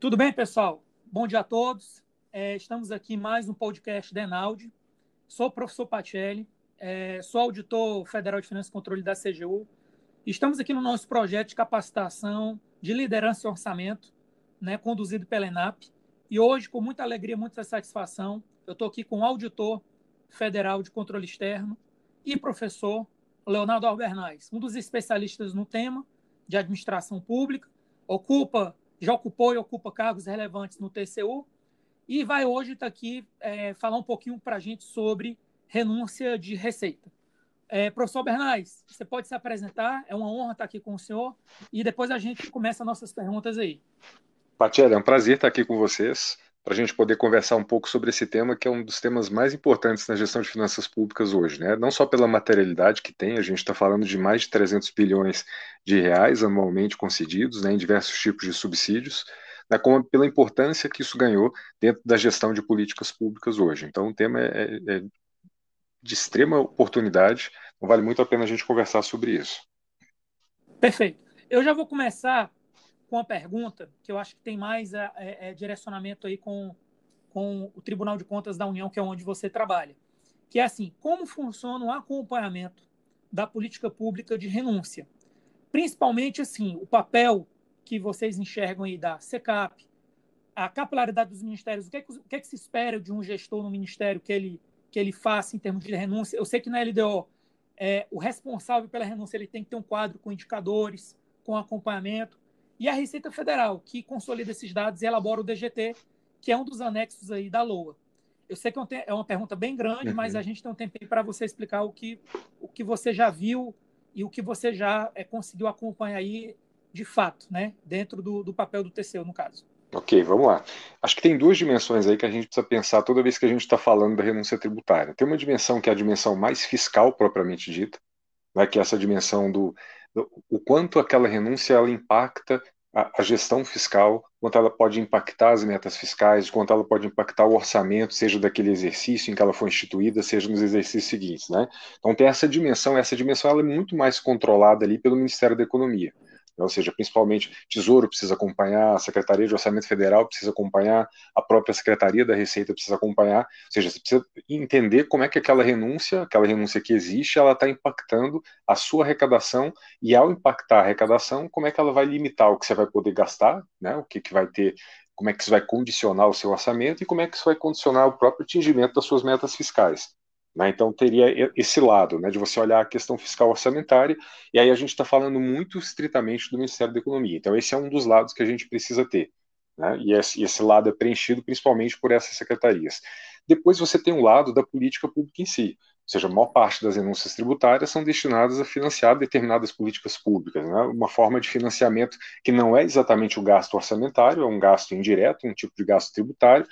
Tudo bem, pessoal? Bom dia a todos. É, estamos aqui em mais um podcast da Enaldi. Sou o professor Pacelli, é, sou auditor federal de finanças e controle da CGU. Estamos aqui no nosso projeto de capacitação de liderança e orçamento, né, conduzido pela ENAP. E hoje, com muita alegria, muita satisfação, eu estou aqui com o auditor federal de controle externo e professor Leonardo Albernaz, um dos especialistas no tema de administração pública, ocupa já ocupou e ocupa cargos relevantes no TCU e vai hoje estar tá aqui é, falar um pouquinho para a gente sobre renúncia de receita. É, professor Bernais, você pode se apresentar, é uma honra estar aqui com o senhor e depois a gente começa nossas perguntas aí. Patiela, é um prazer estar aqui com vocês para a gente poder conversar um pouco sobre esse tema, que é um dos temas mais importantes na gestão de finanças públicas hoje, né? Não só pela materialidade que tem, a gente está falando de mais de 300 bilhões de reais anualmente concedidos, né, em diversos tipos de subsídios, né, como pela importância que isso ganhou dentro da gestão de políticas públicas hoje. Então, o tema é, é, é de extrema oportunidade, não vale muito a pena a gente conversar sobre isso. Perfeito. Eu já vou começar com a pergunta, que eu acho que tem mais é, é, direcionamento aí com, com o Tribunal de Contas da União, que é onde você trabalha. Que é assim, como funciona o acompanhamento da política pública de renúncia? Principalmente, assim, o papel que vocês enxergam aí da SECAP, a capilaridade dos ministérios, o que, é que, o que, é que se espera de um gestor no ministério que ele, que ele faça em termos de renúncia? Eu sei que na LDO, é, o responsável pela renúncia ele tem que ter um quadro com indicadores, com acompanhamento, e a Receita Federal, que consolida esses dados e elabora o DGT, que é um dos anexos aí da LOA. Eu sei que é uma pergunta bem grande, uhum. mas a gente tem um tempinho para você explicar o que, o que você já viu e o que você já é, conseguiu acompanhar aí de fato, né? dentro do, do papel do TCU, no caso. Ok, vamos lá. Acho que tem duas dimensões aí que a gente precisa pensar toda vez que a gente está falando da renúncia tributária. Tem uma dimensão que é a dimensão mais fiscal propriamente dita, né, que é essa dimensão do o quanto aquela renúncia ela impacta a, a, gestão fiscal, quanto ela pode impactar as metas fiscais, quanto ela pode impactar o orçamento, seja daquele exercício em que ela foi instituída, seja nos exercícios seguintes, né? Então tem essa dimensão, essa dimensão ela é muito mais controlada ali pelo Ministério da Economia. Né? ou seja, principalmente Tesouro precisa acompanhar, a Secretaria de Orçamento Federal precisa acompanhar, a própria Secretaria da Receita precisa acompanhar, ou seja, você precisa entender como é que aquela renúncia, aquela renúncia que existe, ela está impactando a sua arrecadação e ao impactar a arrecadação, como é que ela vai limitar o que você vai poder gastar, né, o que, que vai ter como é que isso vai condicionar o seu orçamento e como é que isso vai condicionar o próprio atingimento das suas metas fiscais. Né? Então, teria esse lado, né, de você olhar a questão fiscal orçamentária, e aí a gente está falando muito estritamente do Ministério da Economia. Então, esse é um dos lados que a gente precisa ter. Né? E, esse, esse lado é preenchido principalmente por essas secretarias. Depois, você tem um lado da política pública em si. Ou seja, a maior parte das renúncias tributárias são destinadas a financiar determinadas políticas públicas. Né? Uma forma de financiamento que não é exatamente o gasto orçamentário, é um gasto indireto, um tipo de gasto tributário,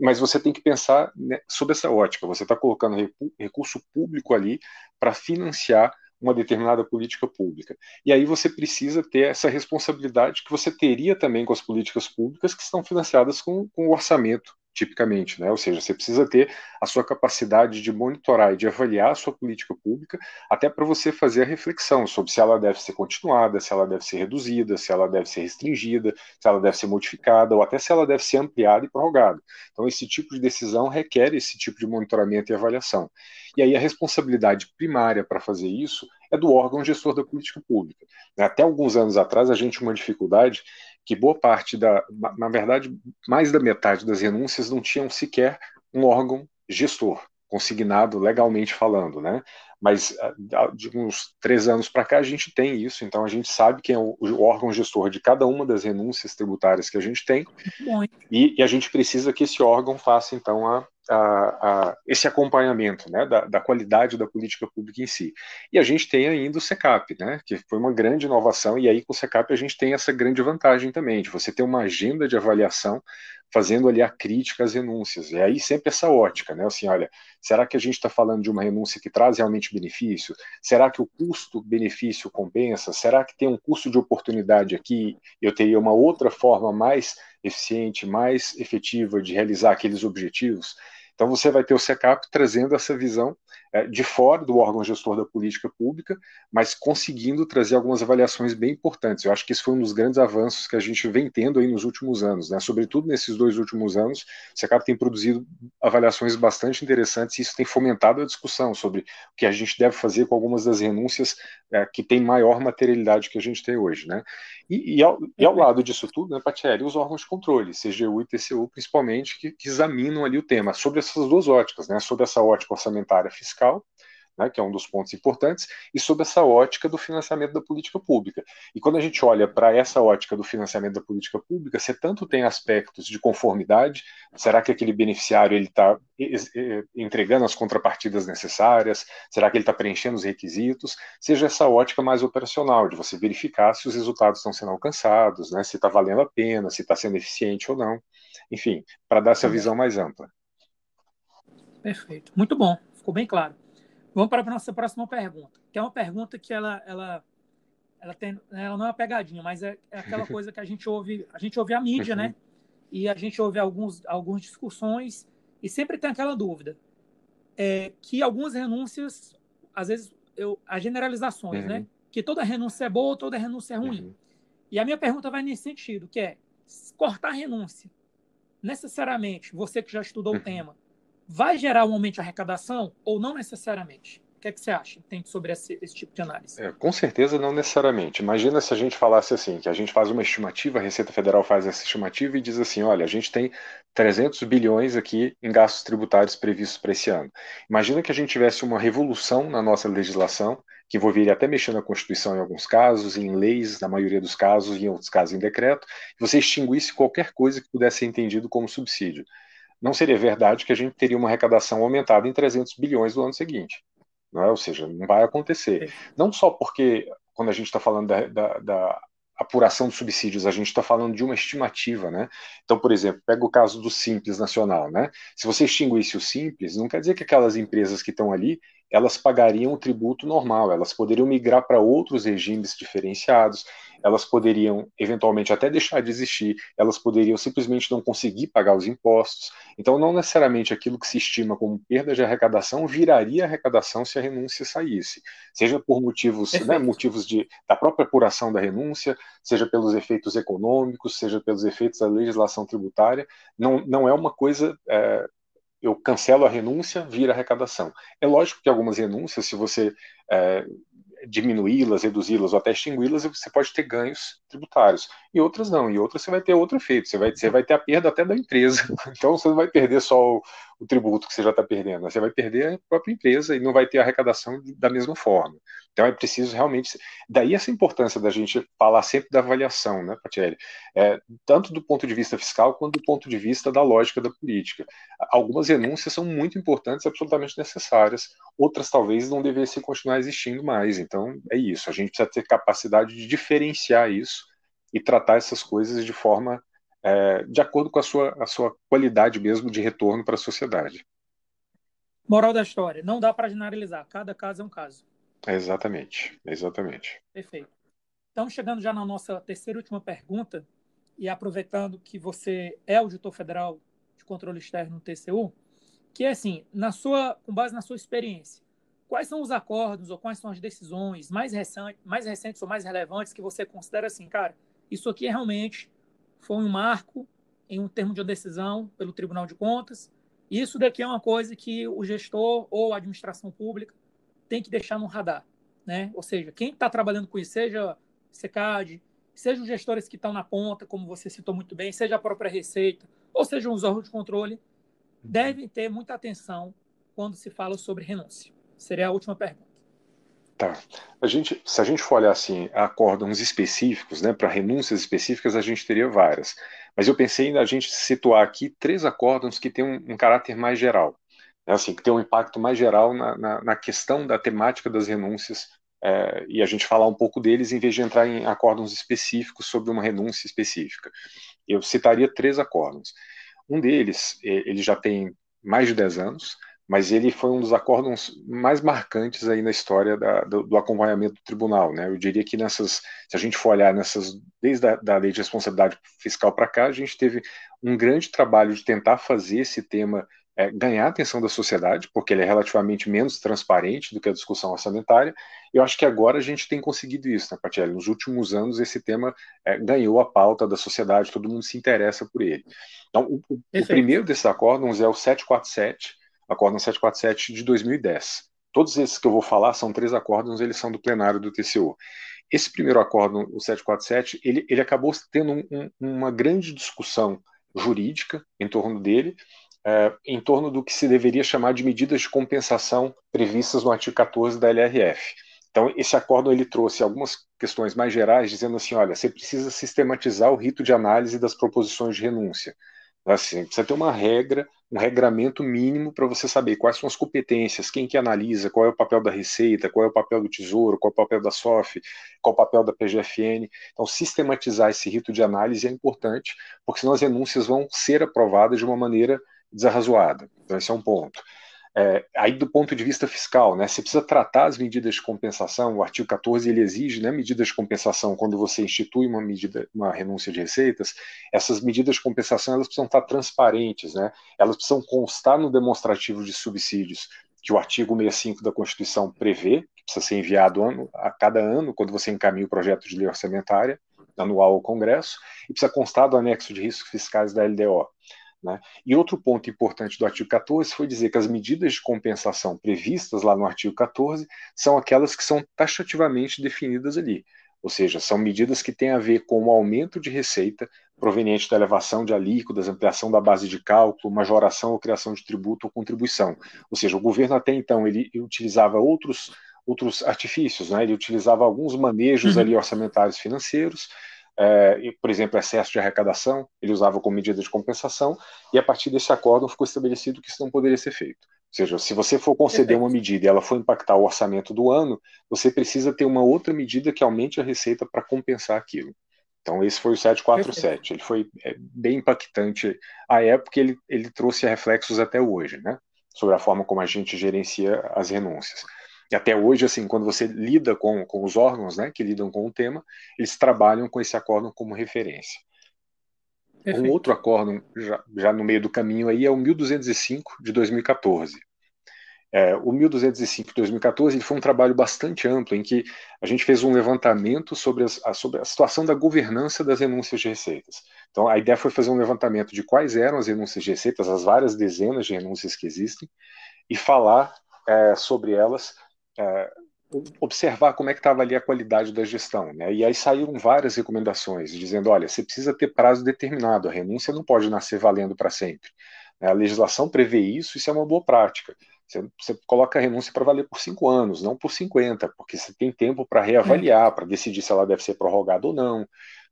mas você tem que pensar né, sob essa ótica. Você está colocando recurso público ali para financiar uma determinada política pública. E aí você precisa ter essa responsabilidade que você teria também com as políticas públicas que estão financiadas com, com o orçamento tipicamente, né? Ou seja, você precisa ter a sua capacidade de monitorar e de avaliar a sua política pública, até para você fazer a reflexão sobre se ela deve ser continuada, se ela deve ser reduzida, se ela deve ser restringida, se ela deve ser modificada ou até se ela deve ser ampliada e prorrogada. Então, esse tipo de decisão requer esse tipo de monitoramento e avaliação. E aí a responsabilidade primária para fazer isso é do órgão gestor da política pública. Até alguns anos atrás, a gente tinha uma dificuldade que boa parte da, na verdade, mais da metade das renúncias não tinham sequer um órgão gestor, consignado legalmente falando, né? Mas ah, de uns três anos para cá a gente tem isso, então a gente sabe quem é o, o, órgão gestor de cada uma das renúncias tributárias que a gente tem, e, e, a gente precisa que esse órgão faça então a, a, a, esse acompanhamento né, da, da, qualidade da política pública em si. E a gente tem ainda o SECAP, né, que foi uma grande inovação, e aí com o SECAP a gente tem essa grande vantagem também, de você ter uma agenda de avaliação fazendo ali a crítica às renúncias. E aí sempre essa ótica, né? Assim, olha, será que a gente está falando de uma renúncia que traz realmente benefício? Será que o custo-benefício compensa? Será que tem um custo de oportunidade aqui? Eu teria uma outra forma mais eficiente, mais efetiva de realizar aqueles objetivos? Então você vai ter o SECAP trazendo essa visão de fora do órgão gestor da política pública, mas conseguindo trazer algumas avaliações bem importantes. Eu acho que isso foi um dos grandes avanços que a gente vem tendo aí nos últimos anos, né? sobretudo nesses dois últimos anos, o SECAP tem produzido avaliações bastante interessantes e isso tem fomentado a discussão sobre o que a gente deve fazer com algumas das renúncias é, que têm maior materialidade que a gente tem hoje. Né? E, e, ao, e ao lado disso tudo, né, Patieri, os órgãos de controle, CGU e TCU principalmente, que, que examinam ali o tema, sobre essas duas óticas, né? sobre essa ótica orçamentária fiscal né, que é um dos pontos importantes, e sob essa ótica do financiamento da política pública. E quando a gente olha para essa ótica do financiamento da política pública, você tanto tem aspectos de conformidade, será que aquele beneficiário ele está entregando as contrapartidas necessárias, será que ele está preenchendo os requisitos, seja essa ótica mais operacional, de você verificar se os resultados estão sendo alcançados, né, se está valendo a pena, se está sendo eficiente ou não, enfim, para dar essa visão mais ampla. Perfeito, muito bom, ficou bem claro. Vamos para a nossa próxima pergunta, que é uma pergunta que ela, ela, ela, tem, ela não é uma pegadinha, mas é, é aquela coisa que a gente ouve, a gente ouve a mídia, né? E a gente ouve alguns, algumas discussões e sempre tem aquela dúvida é, que algumas renúncias, às vezes, eu, as generalizações, né? uhum. né? Que toda renúncia é boa, toda renúncia é ruim. Uhum. E a minha pergunta vai nesse sentido, que é cortar a renúncia. Necessariamente, você que já estudou uhum. o tema, vai gerar um aumento de arrecadação ou não necessariamente? O que, é que você acha tem sobre esse, esse tipo de análise? É, com certeza não necessariamente. Imagina se a gente falasse assim, que a gente faz uma estimativa, a Receita Federal faz essa estimativa e diz assim, olha, a gente tem 300 bilhões aqui em gastos tributários previstos para esse ano. Imagina que a gente tivesse uma revolução na nossa legislação, que envolveria até mexer na Constituição em alguns casos, em leis, na maioria dos casos, e em outros casos em decreto, e você extinguisse qualquer coisa que pudesse ser entendido como subsídio não seria verdade que a gente teria uma arrecadação aumentada em 300 bilhões no ano seguinte. Não é? Ou seja, não vai acontecer. Não só porque, quando a gente está falando da, da, da, apuração dos subsídios, a gente está falando de uma estimativa. Né? Então, por exemplo, pega o caso do Simples Nacional. Né? Se você extinguisse o Simples, não quer dizer que aquelas empresas que estão ali elas pagariam o tributo normal, elas poderiam migrar para outros regimes diferenciados, elas poderiam eventualmente até deixar de existir, elas poderiam simplesmente não conseguir pagar os impostos. Então, não necessariamente aquilo que se estima como perda de arrecadação viraria arrecadação se a renúncia saísse, seja por motivos, né, motivos de, da própria apuração da renúncia, seja pelos efeitos econômicos, seja pelos efeitos da legislação tributária. Não, não é uma coisa é, eu cancelo a renúncia, vira arrecadação. É lógico que algumas renúncias, se você é, diminuí-las, reduzi-las ou até extingui-las, você pode ter ganhos tributários. E outras não, e outras você vai ter outro efeito, você vai, você vai ter a perda até da empresa. Então você não vai perder só o, o tributo que você já está perdendo, você vai perder a própria empresa e não vai ter arrecadação da mesma forma. Então é preciso realmente. Daí essa importância da gente falar sempre da avaliação, né, Patielli? É, tanto do ponto de vista fiscal quanto do ponto de vista da lógica da política. Algumas renúncias são muito importantes, absolutamente necessárias, outras talvez não devessem continuar existindo mais. Então é isso, a gente precisa ter capacidade de diferenciar isso e tratar essas coisas de forma é, de acordo com a sua, a sua qualidade mesmo de retorno para a sociedade. Moral da história, não dá para generalizar, cada caso é um caso. Exatamente, exatamente. Perfeito. Então, chegando já na nossa terceira e última pergunta, e aproveitando que você é auditor federal de controle externo no TCU, que é assim, na sua, com base na sua experiência, quais são os acordos ou quais são as decisões mais recentes, mais recentes ou mais relevantes que você considera assim, cara, isso aqui realmente foi um marco em um termo de decisão pelo Tribunal de Contas. Isso daqui é uma coisa que o gestor ou a administração pública tem que deixar no radar, né? Ou seja, quem está trabalhando com isso, seja SECAD, seja os gestores que estão na ponta, como você citou muito bem, seja a própria Receita, ou seja os órgãos de controle. Devem ter muita atenção quando se fala sobre renúncia. Seria a última pergunta. Tá. A gente, se a gente for olhar assim, acórdãos específicos, né, para renúncias específicas, a gente teria várias. Mas eu pensei em a gente situar aqui três acórdãos que têm um, um caráter mais geral, né, assim, que tem um impacto mais geral na, na, na questão da temática das renúncias, é, e a gente falar um pouco deles em vez de entrar em acórdãos específicos sobre uma renúncia específica. Eu citaria três acórdãos. Um deles, ele já tem mais de 10 anos, mas ele foi um dos acórdãos mais marcantes aí na história da, do, do, acompanhamento do tribunal, né? Eu diria que nessas, se a gente for olhar nessas, desde a da lei de responsabilidade fiscal para cá, a gente teve um grande trabalho de tentar fazer esse tema é, ganhar a atenção da sociedade, porque ele é relativamente menos transparente do que a discussão orçamentária. Eu acho que agora a gente tem conseguido isso, né, Patielli? Nos últimos anos, esse tema é, ganhou a pauta da sociedade, todo mundo se interessa por ele. Então, o, o, o primeiro desses acórdons é o 747, acórdão 747 de 2010. Todos esses que eu vou falar são três acórdons, eles são do plenário do TCU. Esse primeiro acórdão, o 747, ele, ele acabou tendo um, um, uma grande discussão jurídica em torno dele, é, em torno do que se deveria chamar de medidas de compensação previstas no artigo 14 da LRF. Então, esse acordo ele trouxe algumas questões mais gerais, dizendo assim: olha, você precisa sistematizar o rito de análise das proposições de renúncia. Assim, precisa ter uma regra, um regramento mínimo para você saber quais são as competências, quem que analisa, qual é o papel da Receita, qual é o papel do Tesouro, qual é o papel da SOF, qual é o papel da PGFN. Então, sistematizar esse rito de análise é importante, porque senão as renúncias vão ser aprovadas de uma maneira desarrazoada. Então, esse é um ponto. É, aí, do ponto de vista fiscal, né, você precisa tratar as medidas de compensação. O artigo 14 ele exige né, medidas de compensação quando você institui uma medida, uma renúncia de receitas. Essas medidas de compensação elas precisam estar transparentes, né? Elas precisam constar no demonstrativo de subsídios que o artigo 65 da Constituição prevê, que precisa ser enviado ano, a cada ano quando você encaminha o projeto de lei orçamentária anual ao Congresso, e precisa constar do anexo de riscos fiscais da LDO. Né? E outro ponto importante do artigo 14 foi dizer que as medidas de compensação previstas lá no artigo 14 são aquelas que são taxativamente definidas ali, ou seja, são medidas que têm a ver com o aumento de receita proveniente da elevação de alíquotas, ampliação da base de cálculo, majoração ou criação de tributo ou contribuição. Ou seja, o governo até então ele utilizava outros outros artifícios, né? ele utilizava alguns manejos uhum. ali orçamentários financeiros, é, por exemplo, excesso de arrecadação, ele usava como medida de compensação, e a partir desse acordo ficou estabelecido que isso não poderia ser feito. Ou seja, se você for conceder uma medida e ela for impactar o orçamento do ano, você precisa ter uma outra medida que aumente a receita para compensar aquilo. Então, esse foi o 747. Ele foi é, bem impactante à época, ele, ele trouxe reflexos até hoje, né? Sobre a forma como a gente gerencia as renúncias. E até hoje, assim, quando você lida com, com os órgãos né, que lidam com o tema, eles trabalham com esse acórdão como referência. Perfeito. Um outro acórdão, já, já no meio do caminho aí, é o 1205 de 2014. É, o 1205 de 2014 ele foi um trabalho bastante amplo em que a gente fez um levantamento sobre, as, a, sobre a situação da governança das renúncias de receitas. Então, a ideia foi fazer um levantamento de quais eram as renúncias de receitas, as várias dezenas de renúncias que existem, e falar é, sobre elas é, observar como é que estava ali a qualidade da gestão. Né? E aí saíram várias recomendações, dizendo, olha, você precisa ter prazo determinado, a renúncia não pode nascer valendo para sempre. A legislação prevê isso, isso é uma boa prática. Você, você coloca a renúncia para valer por cinco anos, não por 50, porque você tem tempo para reavaliar, para decidir se ela deve ser prorrogada ou não.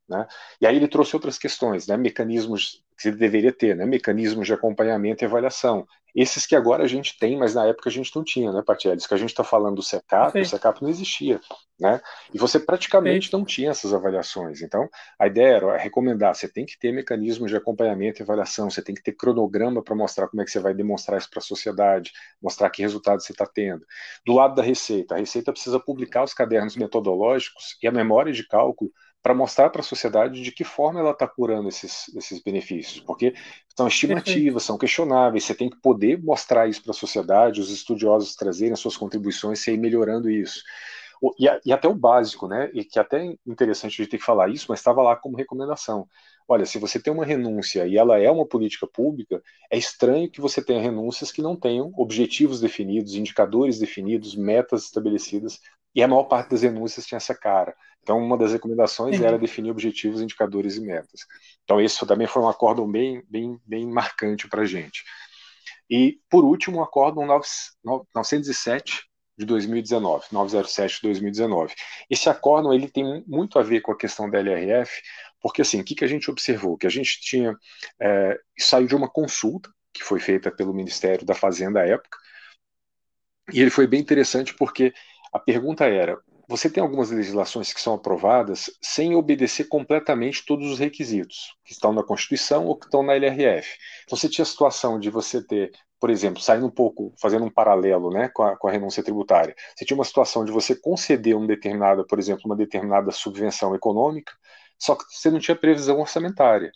Né? E aí ele trouxe outras questões, né? mecanismos que ele deveria ter, né? mecanismos de acompanhamento e avaliação. Esses que agora a gente tem, mas na época a gente não tinha, né, Patielli? que a gente está falando do SECAP, o SECAP não existia, né? E você praticamente não tinha essas avaliações. Então, a ideia era recomendar, você tem que ter mecanismos de acompanhamento e avaliação, você tem que ter cronograma para mostrar como é que você vai demonstrar isso para a sociedade, mostrar que resultados você está tendo. Do lado da Receita, a Receita precisa publicar os cadernos metodológicos e a memória de cálculo para mostrar para a sociedade de que forma ela está apurando esses, esses benefícios, porque são estimativas, são questionáveis, você tem que poder mostrar isso para a sociedade, os estudiosos trazerem as suas contribuições e ir melhorando isso. E, e, até o básico, né? E que até é interessante a gente ter que falar isso, mas estava lá como recomendação. Olha, se você tem uma renúncia e ela é uma política pública, é estranho que você tenha renúncias que não tenham objetivos definidos, indicadores definidos, metas estabelecidas, e a maior parte das renúncias tinha essa cara. Então, uma das recomendações era definir objetivos, indicadores e metas. Então, isso também foi um acórdão bem, bem, bem marcante para a gente. E, por último, o acórdão 907 de 2019, 907 de 2019. Esse acórdão ele tem muito a ver com a questão da LRF, porque assim, o que, que a gente observou? Que a gente tinha é, saiu de uma consulta que foi feita pelo Ministério da Fazenda à época, e ele foi bem interessante porque a pergunta era: você tem algumas legislações que são aprovadas sem obedecer completamente todos os requisitos que estão na Constituição ou que estão na LRF. Então, você tinha a situação de você ter, por exemplo, saindo um pouco, fazendo um paralelo né, com, a, com a renúncia tributária, você tinha uma situação de você conceder um determinada, por exemplo, uma determinada subvenção econômica, só que você não tinha previsão orçamentária.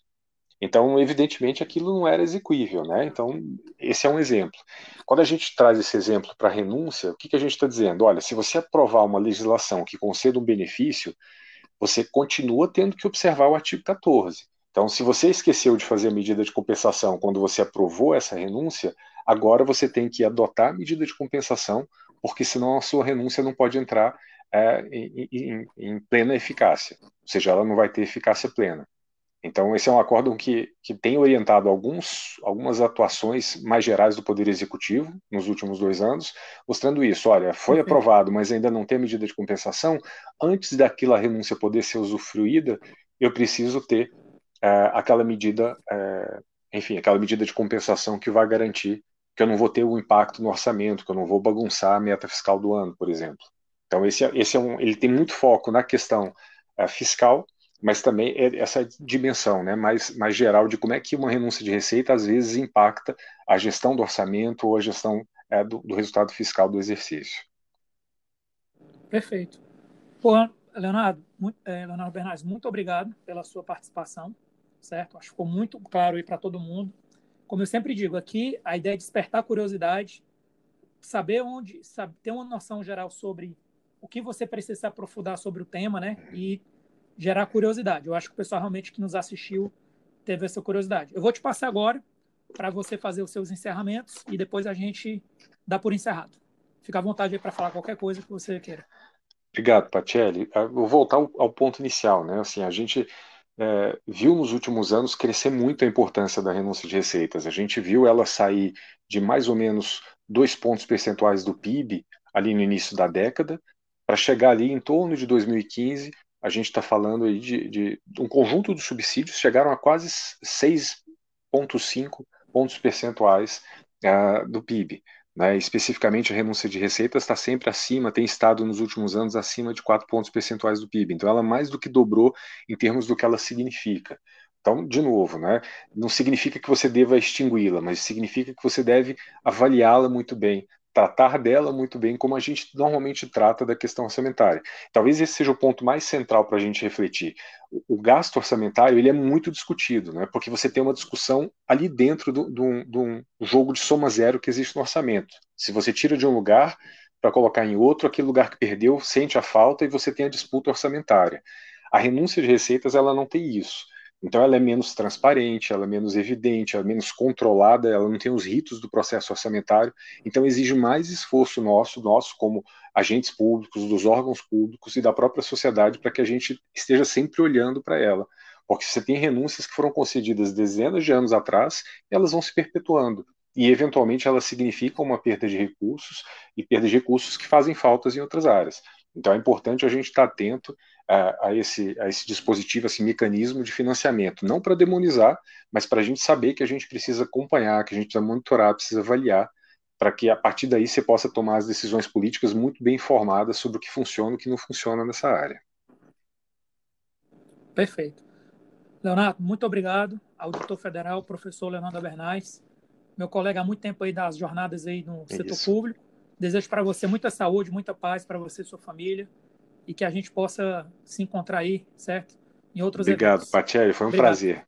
Então, evidentemente, aquilo não era execuível, né? Então, esse é um exemplo. Quando a gente traz esse exemplo para a renúncia, o que, que a gente está dizendo? Olha, se você aprovar uma legislação que conceda um benefício, você continua tendo que observar o artigo 14. Então, se você esqueceu de fazer a medida de compensação quando você aprovou essa renúncia, agora você tem que adotar a medida de compensação, porque senão a sua renúncia não pode entrar é, em, em, em plena eficácia, ou seja, ela não vai ter eficácia plena. Então, esse é um acórdão que, que tem orientado alguns, algumas atuações mais gerais do Poder Executivo nos últimos dois anos, mostrando isso. Olha, foi aprovado, mas ainda não tem medida de compensação. Antes daquela renúncia poder ser usufruída, eu preciso ter é, aquela medida, é, enfim, aquela medida de compensação que vai garantir que eu não vou ter o um impacto no orçamento, que eu não vou bagunçar a meta fiscal do ano, por exemplo. Então, esse, é, esse é um, ele tem muito foco na questão é, fiscal mas também é essa dimensão né, mais, mais geral de como é que uma renúncia de receita às vezes impacta a gestão do orçamento ou a gestão é, do, do, resultado fiscal do exercício. Perfeito. Leonardo, muito, é, Leonardo Bernardes, muito obrigado pela sua participação, certo? Acho que ficou muito claro aí para todo mundo. Como eu sempre digo, aqui a ideia é despertar curiosidade, saber onde, sabe, ter uma noção geral sobre o que você precisa aprofundar sobre o tema, né? E gerar curiosidade. Eu acho que o pessoal realmente que nos assistiu teve essa curiosidade. Eu vou te passar agora para você fazer os seus encerramentos e depois a gente dá por encerrado. Fica à vontade aí para falar qualquer coisa que você queira. Obrigado, Pacelli. Ah, vou voltar ao, ponto inicial, né? Assim, a gente é, viu nos últimos anos crescer muito a importância da renúncia de receitas. A gente viu ela sair de mais ou menos dois pontos percentuais do PIB ali no início da década para chegar ali em torno de 2015 a gente está falando aí de, de, um conjunto de subsídios chegaram a quase 6,5 pontos percentuais uh, do PIB. Né? Especificamente, a renúncia de receitas está sempre acima, tem estado nos últimos anos acima de 4 pontos percentuais do PIB. Então, ela mais do que dobrou em termos do que ela significa. Então, de novo, né, não significa que você deva extingui-la, mas significa que você deve avaliá-la muito bem, tratar dela muito bem como a gente normalmente trata da questão orçamentária. Talvez esse seja o ponto mais central para a gente refletir. O, gasto orçamentário ele é muito discutido, né? porque você tem uma discussão ali dentro de um jogo de soma zero que existe no orçamento. Se você tira de um lugar para colocar em outro, aquele lugar que perdeu sente a falta e você tem a disputa orçamentária. A renúncia de receitas ela não tem isso. Então ela é menos transparente, ela é menos evidente, ela é menos controlada, ela não tem os ritos do processo orçamentário, então exige mais esforço nosso, nosso como agentes públicos, dos órgãos públicos e da própria sociedade para que a gente esteja sempre olhando para ela. Porque você tem renúncias que foram concedidas dezenas de anos atrás, elas vão se perpetuando. E, eventualmente, elas significam uma perda de recursos e perda de recursos que fazem faltas em outras áreas. Então, é importante a gente estar atento a, a, esse, a esse dispositivo, a esse mecanismo de financiamento, não para demonizar, mas para a gente saber que a gente precisa acompanhar, que a gente precisa monitorar, precisa avaliar, para que a partir daí você possa tomar as decisões políticas muito bem informadas sobre o que funciona e o que não funciona nessa área. Perfeito. Leonardo, muito obrigado. Auditor Federal, professor Leonardo Bernais, meu colega há muito tempo aí das jornadas aí no é setor isso. público. Desejo para você muita saúde, muita paz para você e sua família e que a gente possa se encontrar aí, certo? Em outros Obrigado, eventos. Obrigado, Foi um Obrigado. prazer.